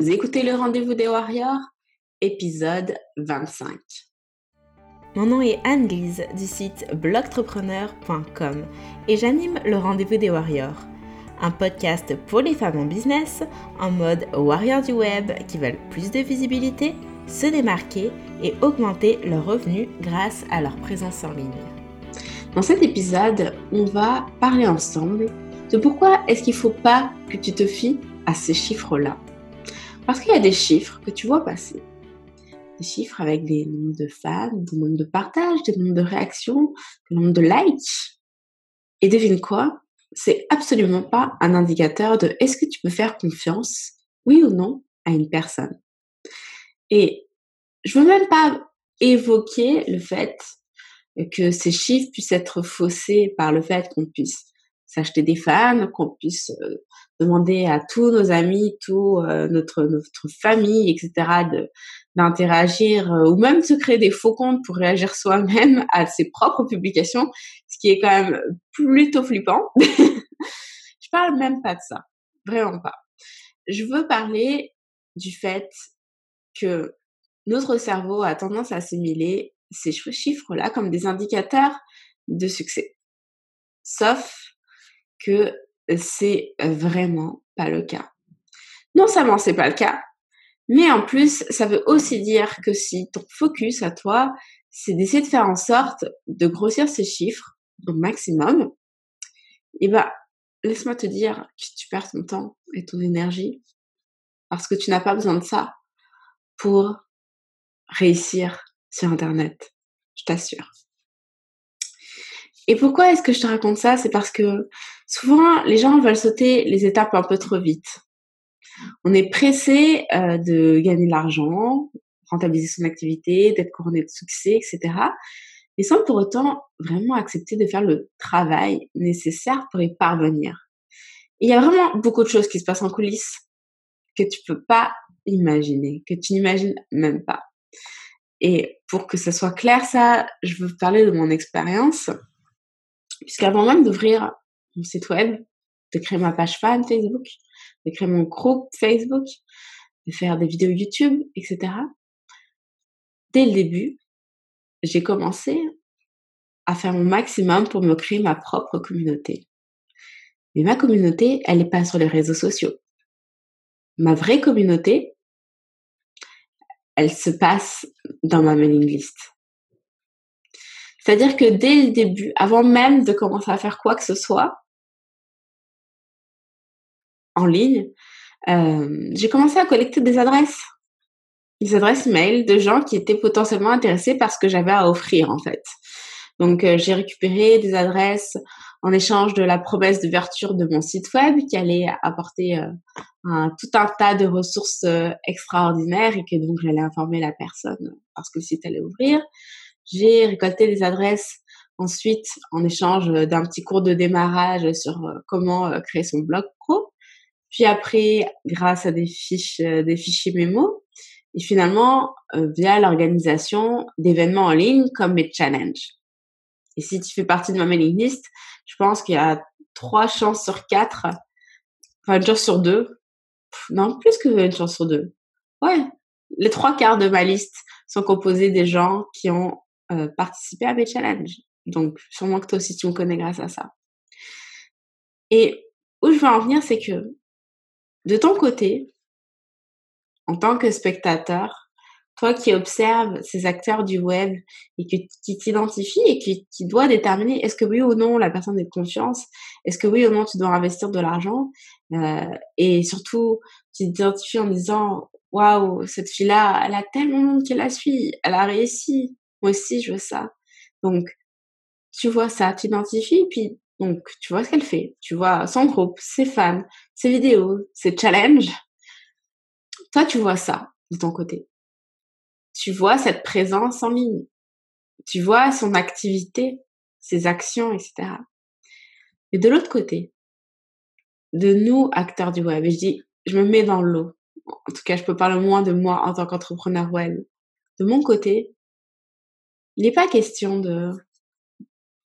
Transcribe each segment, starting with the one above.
Vous écoutez le rendez-vous des Warriors, épisode 25. Mon nom est Anne-Lise du site blogtrepreneur.com et j'anime le rendez-vous des Warriors, un podcast pour les femmes en business en mode warrior du web qui veulent plus de visibilité, se démarquer et augmenter leurs revenus grâce à leur présence en ligne. Dans cet épisode, on va parler ensemble de pourquoi est-ce qu'il ne faut pas que tu te fies à ces chiffres-là. Parce qu'il y a des chiffres que tu vois passer. Des chiffres avec des nombres de fans, des nombres de partages, des nombres de réactions, des nombres de likes. Et devine quoi? C'est absolument pas un indicateur de est-ce que tu peux faire confiance, oui ou non, à une personne. Et je veux même pas évoquer le fait que ces chiffres puissent être faussés par le fait qu'on puisse s'acheter des fans, qu'on puisse euh, demander à tous nos amis, tout euh, notre notre famille, etc. d'interagir euh, ou même de se créer des faux comptes pour réagir soi-même à ses propres publications, ce qui est quand même plutôt flippant. je parle même pas de ça, vraiment pas. Je veux parler du fait que notre cerveau a tendance à assimiler ces chiffres-là comme des indicateurs de succès. Sauf que c'est vraiment pas le cas. Non seulement c'est pas le cas, mais en plus, ça veut aussi dire que si ton focus à toi, c'est d'essayer de faire en sorte de grossir ces chiffres au maximum, eh ben, laisse-moi te dire que tu perds ton temps et ton énergie parce que tu n'as pas besoin de ça pour réussir sur Internet. Je t'assure. Et pourquoi est-ce que je te raconte ça? C'est parce que souvent, les gens veulent sauter les étapes un peu trop vite. On est pressé euh, de gagner de l'argent, rentabiliser son activité, d'être couronné de succès, etc. Et sans pour autant vraiment accepter de faire le travail nécessaire pour y parvenir. il y a vraiment beaucoup de choses qui se passent en coulisses que tu peux pas imaginer, que tu n'imagines même pas. Et pour que ça soit clair, ça, je veux parler de mon expérience. Puisqu'avant même d'ouvrir mon site web, de créer ma page fan Facebook, de créer mon groupe Facebook, de faire des vidéos YouTube, etc. Dès le début, j'ai commencé à faire mon maximum pour me créer ma propre communauté. Mais ma communauté, elle n'est pas sur les réseaux sociaux. Ma vraie communauté, elle se passe dans ma mailing list. C'est-à-dire que dès le début, avant même de commencer à faire quoi que ce soit en ligne, euh, j'ai commencé à collecter des adresses, des adresses mail de gens qui étaient potentiellement intéressés par ce que j'avais à offrir en fait. Donc euh, j'ai récupéré des adresses en échange de la promesse d'ouverture de mon site web qui allait apporter euh, tout un tas de ressources extraordinaires et que donc j'allais informer la personne parce que le site allait ouvrir. J'ai récolté des adresses ensuite en échange d'un petit cours de démarrage sur euh, comment euh, créer son blog pro. Puis après, grâce à des fiches, euh, des fichiers mémo, et finalement via l'organisation d'événements en ligne comme mes challenges. Et si tu fais partie de ma mailing list, je pense qu'il y a trois chances sur quatre, enfin une chance sur deux, non plus que une chance sur deux. Ouais, les trois quarts de ma liste sont composés des gens qui ont euh, participer à mes challenges. Donc, sûrement que toi aussi, tu me connais grâce à ça. Et où je veux en venir, c'est que de ton côté, en tant que spectateur, toi qui observes ces acteurs du web et qui, t'identifie et qui, qui doit déterminer est-ce que oui ou non la personne est de confiance, est-ce que oui ou non tu dois investir de l'argent, euh, et surtout tu t'identifies en disant waouh cette fille-là, elle a tellement de monde qui la suit, elle a réussi, moi aussi, je veux ça. Donc, tu vois ça, tu identifies, puis donc tu vois ce qu'elle fait. Tu vois son groupe, ses fans, ses vidéos, ses challenges. Toi, tu vois ça de ton côté. Tu vois cette présence en ligne. Tu vois son activité, ses actions, etc. Et de l'autre côté, de nous, acteurs du web, je dis, je me mets dans l'eau. En tout cas, je peux parler moins de moi en tant qu'entrepreneur web. De mon côté, il n'est pas question de,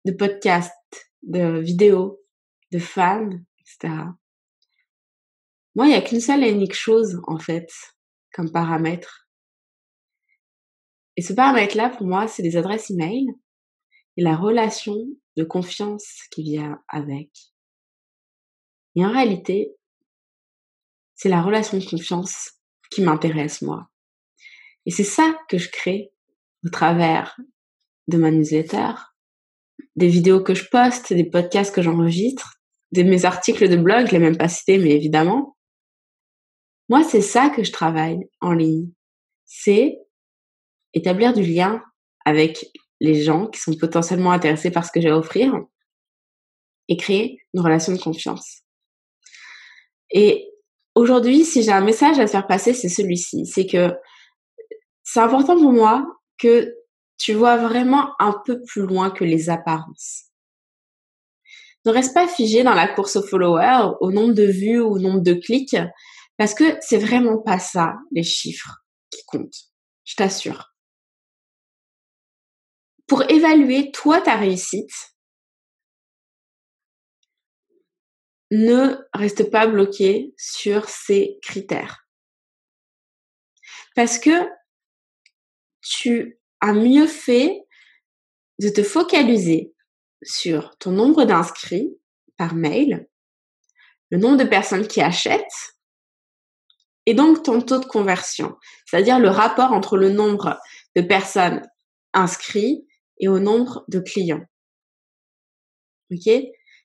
de podcast, de vidéos, de fans, etc. Moi, il n'y a qu'une seule et unique chose, en fait, comme paramètre. Et ce paramètre-là, pour moi, c'est les adresses email et la relation de confiance qui vient avec. Et en réalité, c'est la relation de confiance qui m'intéresse, moi. Et c'est ça que je crée au travers de ma newsletter, des vidéos que je poste, des podcasts que j'enregistre, de mes articles de blog, je l'ai même pas cité, mais évidemment. Moi, c'est ça que je travaille en ligne. C'est établir du lien avec les gens qui sont potentiellement intéressés par ce que j'ai à offrir et créer une relation de confiance. Et aujourd'hui, si j'ai un message à faire passer, c'est celui-ci. C'est que c'est important pour moi que tu vois vraiment un peu plus loin que les apparences. Ne reste pas figé dans la course aux followers, au nombre de vues ou au nombre de clics, parce que c'est vraiment pas ça, les chiffres, qui comptent. Je t'assure. Pour évaluer, toi, ta réussite, ne reste pas bloqué sur ces critères. Parce que tu as mieux fait de te focaliser sur ton nombre d'inscrits par mail, le nombre de personnes qui achètent et donc ton taux de conversion, c'est-à-dire le rapport entre le nombre de personnes inscrites et au nombre de clients. Ok?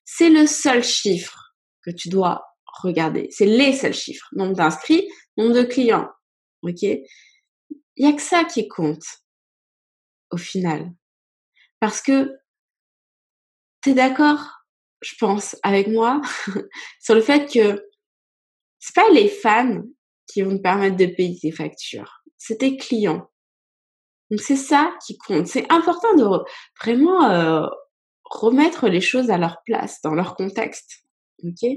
C'est le seul chiffre que tu dois regarder. C'est les seuls chiffres. Nombre d'inscrits, nombre de clients. Ok? Il y a que ça qui compte au final. Parce que tu es d'accord, je pense, avec moi sur le fait que c'est pas les fans qui vont te permettre de payer tes factures. C'est tes clients. Donc c'est ça qui compte. C'est important de vraiment euh, remettre les choses à leur place, dans leur contexte. Ok?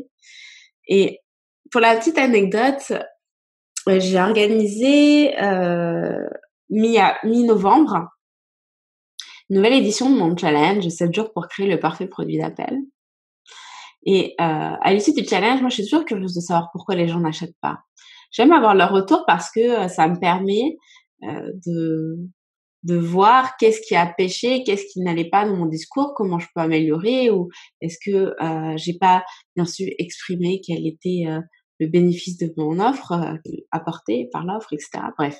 Et pour la petite anecdote, j'ai organisé euh, mi-novembre une nouvelle édition de mon challenge 7 jours pour créer le parfait produit d'appel. Et euh, à l'issue du challenge, moi je suis toujours curieuse de savoir pourquoi les gens n'achètent pas j'aime avoir leur retour parce que euh, ça me permet euh, de de voir qu'est-ce qui a pêché, qu'est-ce qui n'allait pas dans mon discours, comment je peux améliorer, ou est-ce que euh, j'ai pas bien sûr exprimé quel était euh, le bénéfice de mon offre apporté par l'offre, etc. Bref,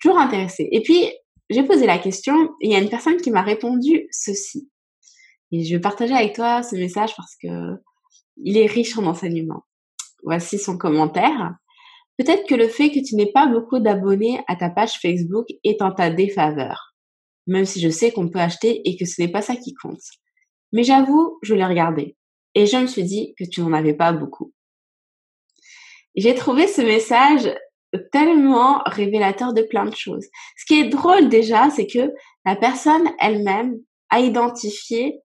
toujours intéressée. Et puis j'ai posé la question, il y a une personne qui m'a répondu ceci. Et je vais partager avec toi ce message parce que il est riche en enseignements. Voici son commentaire. Peut-être que le fait que tu n'aies pas beaucoup d'abonnés à ta page Facebook est en ta défaveur. Même si je sais qu'on peut acheter et que ce n'est pas ça qui compte. Mais j'avoue, je l'ai regardé. Et je me suis dit que tu n'en avais pas beaucoup. J'ai trouvé ce message tellement révélateur de plein de choses. Ce qui est drôle déjà, c'est que la personne elle-même a identifié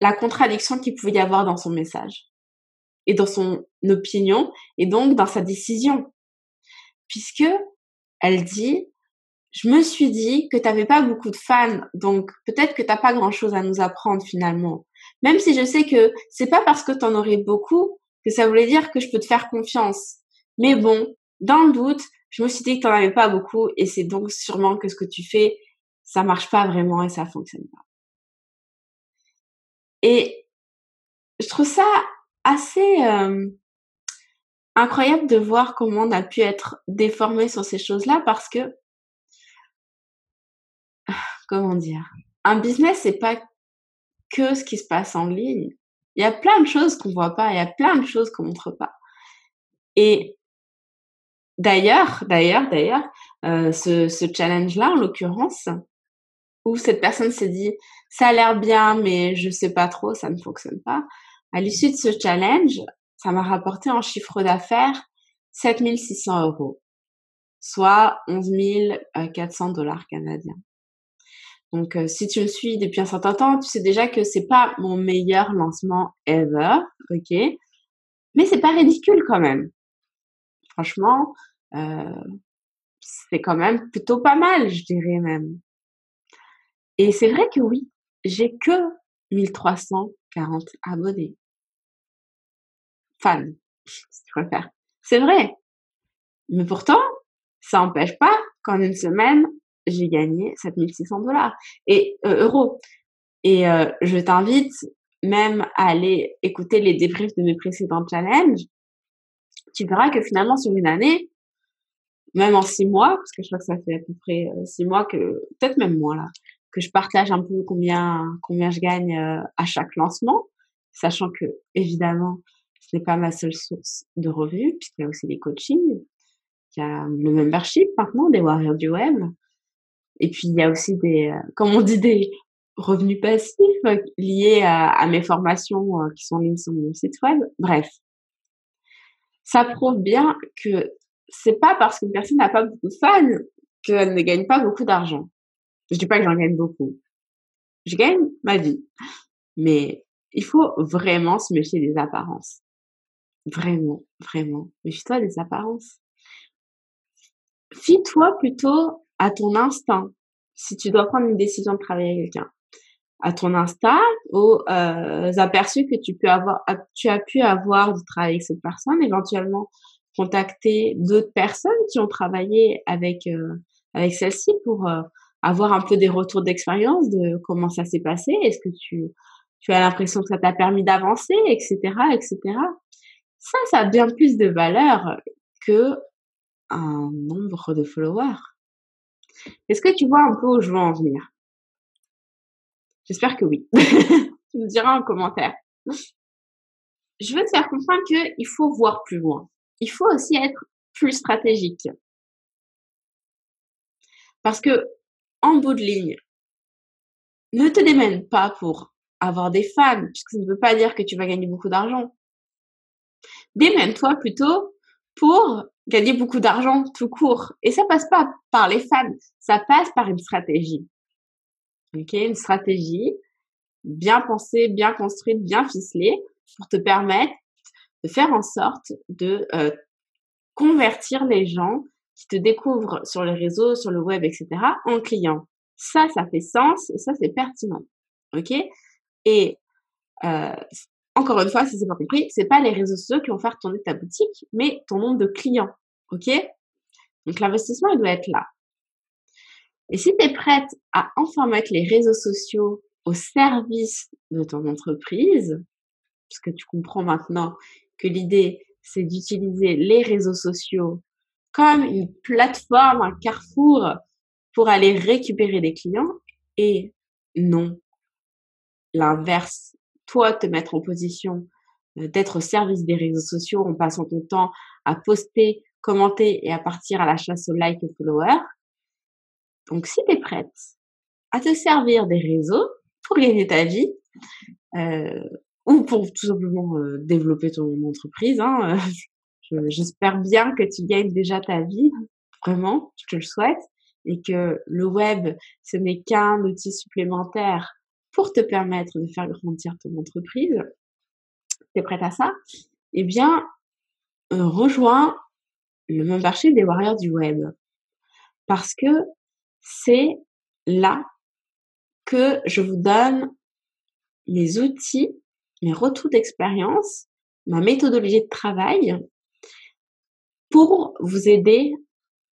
la contradiction qu'il pouvait y avoir dans son message et dans son opinion et donc dans sa décision. Puisque elle dit, je me suis dit que tu n'avais pas beaucoup de fans, donc peut-être que tu n'as pas grand-chose à nous apprendre finalement. Même si je sais que c'est pas parce que tu en aurais beaucoup que ça voulait dire que je peux te faire confiance. Mais bon, dans le doute, je me suis dit que tu n'en avais pas beaucoup et c'est donc sûrement que ce que tu fais, ça marche pas vraiment et ça fonctionne pas. Et je trouve ça assez euh, incroyable de voir comment on a pu être déformé sur ces choses-là parce que, comment dire, un business, c'est pas que ce qui se passe en ligne. Il y a plein de choses qu'on voit pas, il y a plein de choses qu'on montre pas. Et d'ailleurs, d'ailleurs, d'ailleurs, euh, ce, challenge-là, en l'occurrence, où cette personne s'est dit, ça a l'air bien, mais je sais pas trop, ça ne fonctionne pas. À l'issue de ce challenge, ça m'a rapporté en chiffre d'affaires 7600 euros, soit 11 400 dollars canadiens. Donc, euh, si tu me suis depuis un certain temps, tu sais déjà que c'est pas mon meilleur lancement ever, ok Mais c'est pas ridicule quand même. Franchement, c'est quand même plutôt pas mal, je dirais même. Et c'est vrai que oui, j'ai que 1340 abonnés fans, si tu préfères. C'est vrai. Mais pourtant, ça n'empêche pas qu'en une semaine, j'ai gagné 7600 dollars et euh, euros. Et euh, je t'invite même à aller écouter les débriefs de mes précédents challenges. Tu verras que finalement, sur une année, même en six mois, parce que je crois que ça fait à peu près euh, six mois que, peut-être même moins là, que je partage un peu combien, combien je gagne à chaque lancement, sachant que, évidemment, ce n'est pas ma seule source de revenus, puisqu'il y a aussi les coachings, il y a le membership maintenant des Warriors du Web, et puis il y a aussi des, euh, comme on dit, des revenus passifs euh, liés à, mes formations euh, qui sont liées sur mon site web. Bref, ça prouve bien que c'est pas parce qu'une personne n'a pas beaucoup de fans qu'elle ne gagne pas beaucoup d'argent. Je dis pas que j'en gagne beaucoup. Je gagne ma vie. Mais il faut vraiment se méfier des apparences. Vraiment, vraiment. Méfie-toi des apparences. Fie-toi plutôt à ton instinct. Si tu dois prendre une décision de travailler avec quelqu'un, à ton instinct, aux euh, aperçus que tu peux avoir, tu as pu avoir de travailler avec cette personne, éventuellement contacter d'autres personnes qui ont travaillé avec euh, avec celle-ci pour euh, avoir un peu des retours d'expérience de comment ça s'est passé. Est-ce que tu tu as l'impression que ça t'a permis d'avancer, etc., etc. Ça, ça a bien plus de valeur que un nombre de followers. Est-ce que tu vois un peu où je veux en venir? J'espère que oui. tu me diras en commentaire. Je veux te faire comprendre qu'il faut voir plus loin. Il faut aussi être plus stratégique. Parce que, en bout de ligne, ne te démène pas pour avoir des fans, puisque ça ne veut pas dire que tu vas gagner beaucoup d'argent. Démène-toi plutôt pour gagner beaucoup d'argent tout court. Et ça passe pas par les fans, ça passe par une stratégie. Ok, une stratégie bien pensée, bien construite, bien ficelée pour te permettre de faire en sorte de euh, convertir les gens qui te découvrent sur les réseaux, sur le web, etc. en clients. Ça, ça fait sens et ça, c'est pertinent. Ok? Et euh, encore une fois, si c'est pas compris, c'est pas les réseaux sociaux qui vont faire tourner ta boutique, mais ton nombre de clients. OK? Donc l'investissement, il doit être là. Et si tu es prête à enfin mettre les réseaux sociaux au service de ton entreprise, parce que tu comprends maintenant que l'idée, c'est d'utiliser les réseaux sociaux comme une plateforme, un carrefour pour aller récupérer des clients et non l'inverse toi te mettre en position euh, d'être au service des réseaux sociaux en passant ton temps à poster, commenter et à partir à la chasse aux likes et followers. Donc si tu es prête à te servir des réseaux pour gagner ta vie, euh, ou pour tout simplement euh, développer ton entreprise, hein, j'espère bien que tu gagnes déjà ta vie, vraiment, je te le souhaite, et que le web, ce n'est qu'un outil supplémentaire pour te permettre de faire grandir ton entreprise, tu es prête à ça? Eh bien, euh, rejoins le membership des Warriors du Web. Parce que c'est là que je vous donne mes outils, mes retours d'expérience, ma méthodologie de travail pour vous aider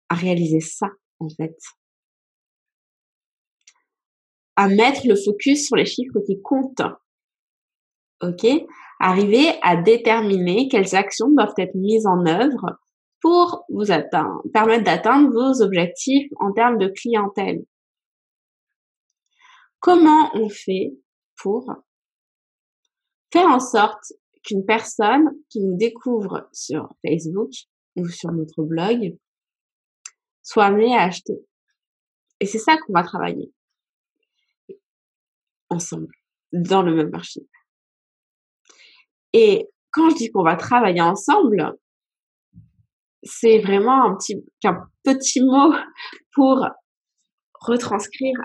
à réaliser ça, en fait à mettre le focus sur les chiffres qui comptent. OK? Arriver à déterminer quelles actions doivent être mises en œuvre pour vous atteindre, permettre d'atteindre vos objectifs en termes de clientèle. Comment on fait pour faire en sorte qu'une personne qui nous découvre sur Facebook ou sur notre blog soit amenée à acheter. Et c'est ça qu'on va travailler ensemble dans le même membership. Et quand je dis qu'on va travailler ensemble, c'est vraiment un petit, un petit mot pour retranscrire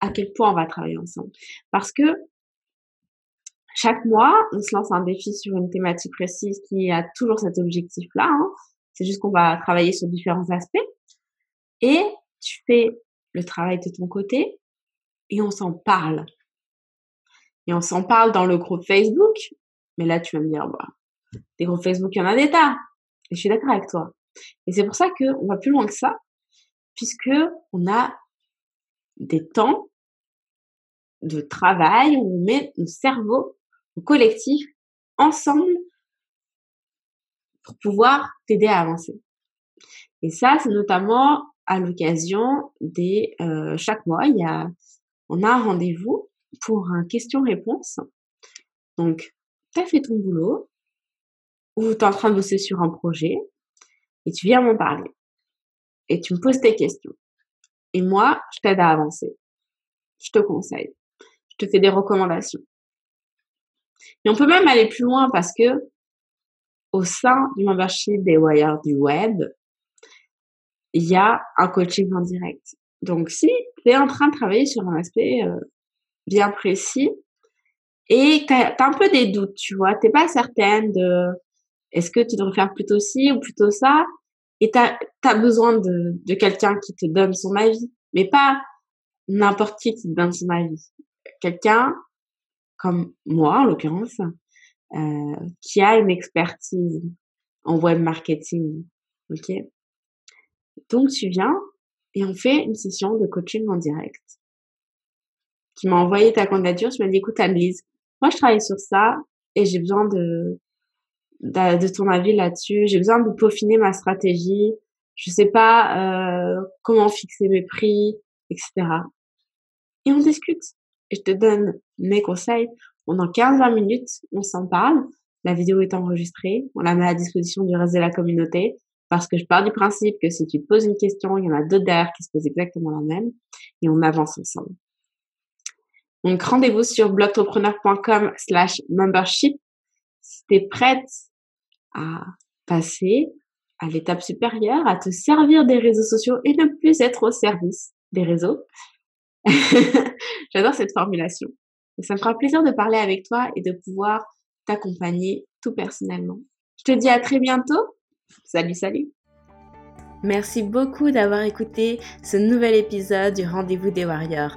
à quel point on va travailler ensemble. Parce que chaque mois, on se lance un défi sur une thématique précise qui a toujours cet objectif-là. Hein. C'est juste qu'on va travailler sur différents aspects. Et tu fais le travail de ton côté et on s'en parle. Et on s'en parle dans le groupe Facebook. Mais là, tu vas me dire, bah, des groupes Facebook, il y en a des tas. Et je suis d'accord avec toi. Et c'est pour ça qu'on va plus loin que ça, puisque on a des temps de travail où on met nos cerveaux au collectif ensemble pour pouvoir t'aider à avancer. Et ça, c'est notamment à l'occasion des euh, chaque mois, il y a on a un rendez-vous pour un question-réponse. Donc, tu as fait ton boulot ou tu es en train de bosser sur un projet et tu viens m'en parler et tu me poses tes questions. Et moi, je t'aide à avancer. Je te conseille. Je te fais des recommandations. Et on peut même aller plus loin parce que au sein du membership des Wires du web, il y a un coaching en direct. Donc, si tu es en train de travailler sur un aspect euh, bien précis et tu as, un peu des doutes, tu vois, t'es pas certaine de est-ce que tu devrais faire plutôt ci ou plutôt ça et tu as, besoin de, de quelqu'un qui te donne son avis, mais pas n'importe qui qui te donne son avis. Quelqu'un comme moi, en l'occurrence, euh, qui a une expertise en web marketing. Ok? Donc tu viens et on fait une session de coaching en direct. Qui m'a envoyé ta candidature, je m'as dit écoute Annelise, moi je travaille sur ça et j'ai besoin de, de, ton avis là-dessus. J'ai besoin de peaufiner ma stratégie. Je sais pas euh, comment fixer mes prix, etc. Et on discute. Je te donne mes conseils. Pendant 15-20 minutes, on s'en parle. La vidéo est enregistrée. On la met à disposition du reste de la communauté. Parce que je pars du principe que si tu te poses une question, il y en a d'autres derrière qui se posent exactement la même et on avance ensemble. Donc, rendez-vous sur blogtrepreneur.com slash membership si tu es prête à passer à l'étape supérieure, à te servir des réseaux sociaux et ne plus être au service des réseaux. J'adore cette formulation. Ça me fera plaisir de parler avec toi et de pouvoir t'accompagner tout personnellement. Je te dis à très bientôt Salut, salut Merci beaucoup d'avoir écouté ce nouvel épisode du Rendez-vous des Warriors.